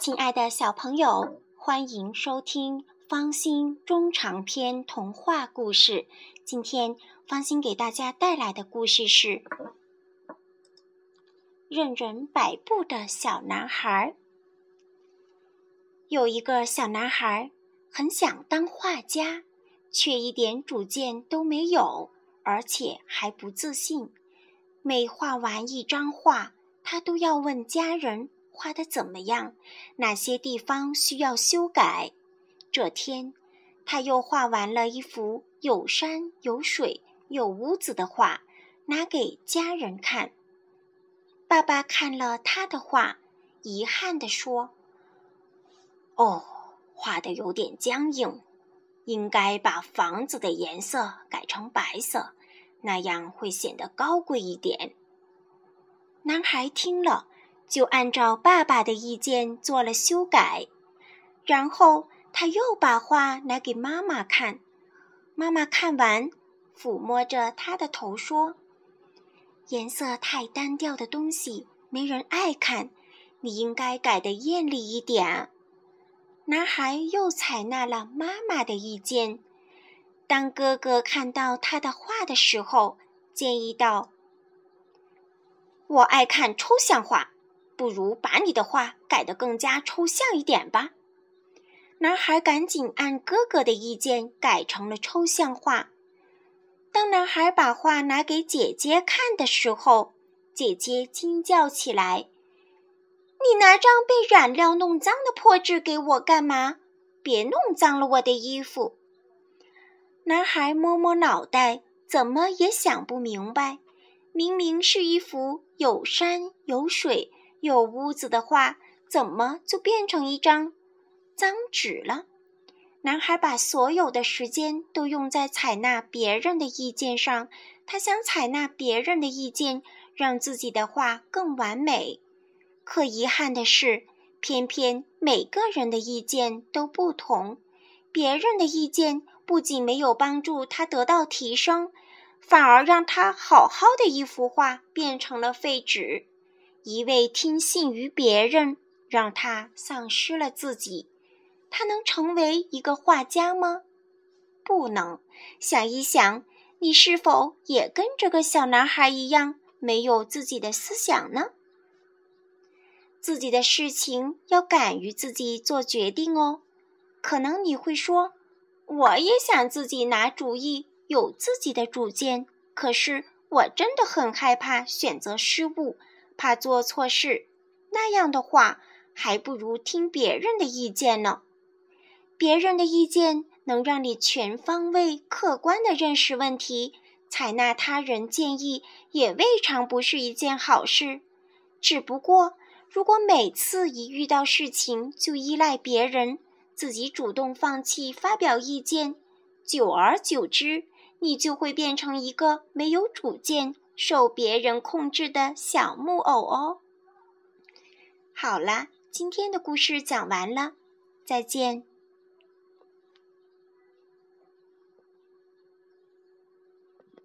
亲爱的小朋友，欢迎收听方心中长篇童话故事。今天方心给大家带来的故事是《任人摆布的小男孩》。有一个小男孩很想当画家，却一点主见都没有，而且还不自信。每画完一张画，他都要问家人。画的怎么样？哪些地方需要修改？这天，他又画完了一幅有山有水有屋子的画，拿给家人看。爸爸看了他的画，遗憾地说：“哦，画的有点僵硬，应该把房子的颜色改成白色，那样会显得高贵一点。”男孩听了。就按照爸爸的意见做了修改，然后他又把画拿给妈妈看。妈妈看完，抚摸着他的头说：“颜色太单调的东西没人爱看，你应该改得艳丽一点。”男孩又采纳了妈妈的意见。当哥哥看到他的画的时候，建议道：“我爱看抽象画。”不如把你的画改得更加抽象一点吧。男孩赶紧按哥哥的意见改成了抽象画。当男孩把画拿给姐姐看的时候，姐姐惊叫起来：“你拿张被染料弄脏的破纸给我干嘛？别弄脏了我的衣服！”男孩摸摸脑袋，怎么也想不明白，明明是一幅有山有水。有屋子的画，怎么就变成一张脏纸了？男孩把所有的时间都用在采纳别人的意见上，他想采纳别人的意见，让自己的画更完美。可遗憾的是，偏偏每个人的意见都不同，别人的意见不仅没有帮助他得到提升，反而让他好好的一幅画变成了废纸。一味听信于别人，让他丧失了自己。他能成为一个画家吗？不能。想一想，你是否也跟这个小男孩一样，没有自己的思想呢？自己的事情要敢于自己做决定哦。可能你会说，我也想自己拿主意，有自己的主见。可是我真的很害怕选择失误。怕做错事，那样的话，还不如听别人的意见呢。别人的意见能让你全方位、客观地认识问题，采纳他人建议也未尝不是一件好事。只不过，如果每次一遇到事情就依赖别人，自己主动放弃发表意见，久而久之，你就会变成一个没有主见。受别人控制的小木偶哦。好啦，今天的故事讲完了，再见。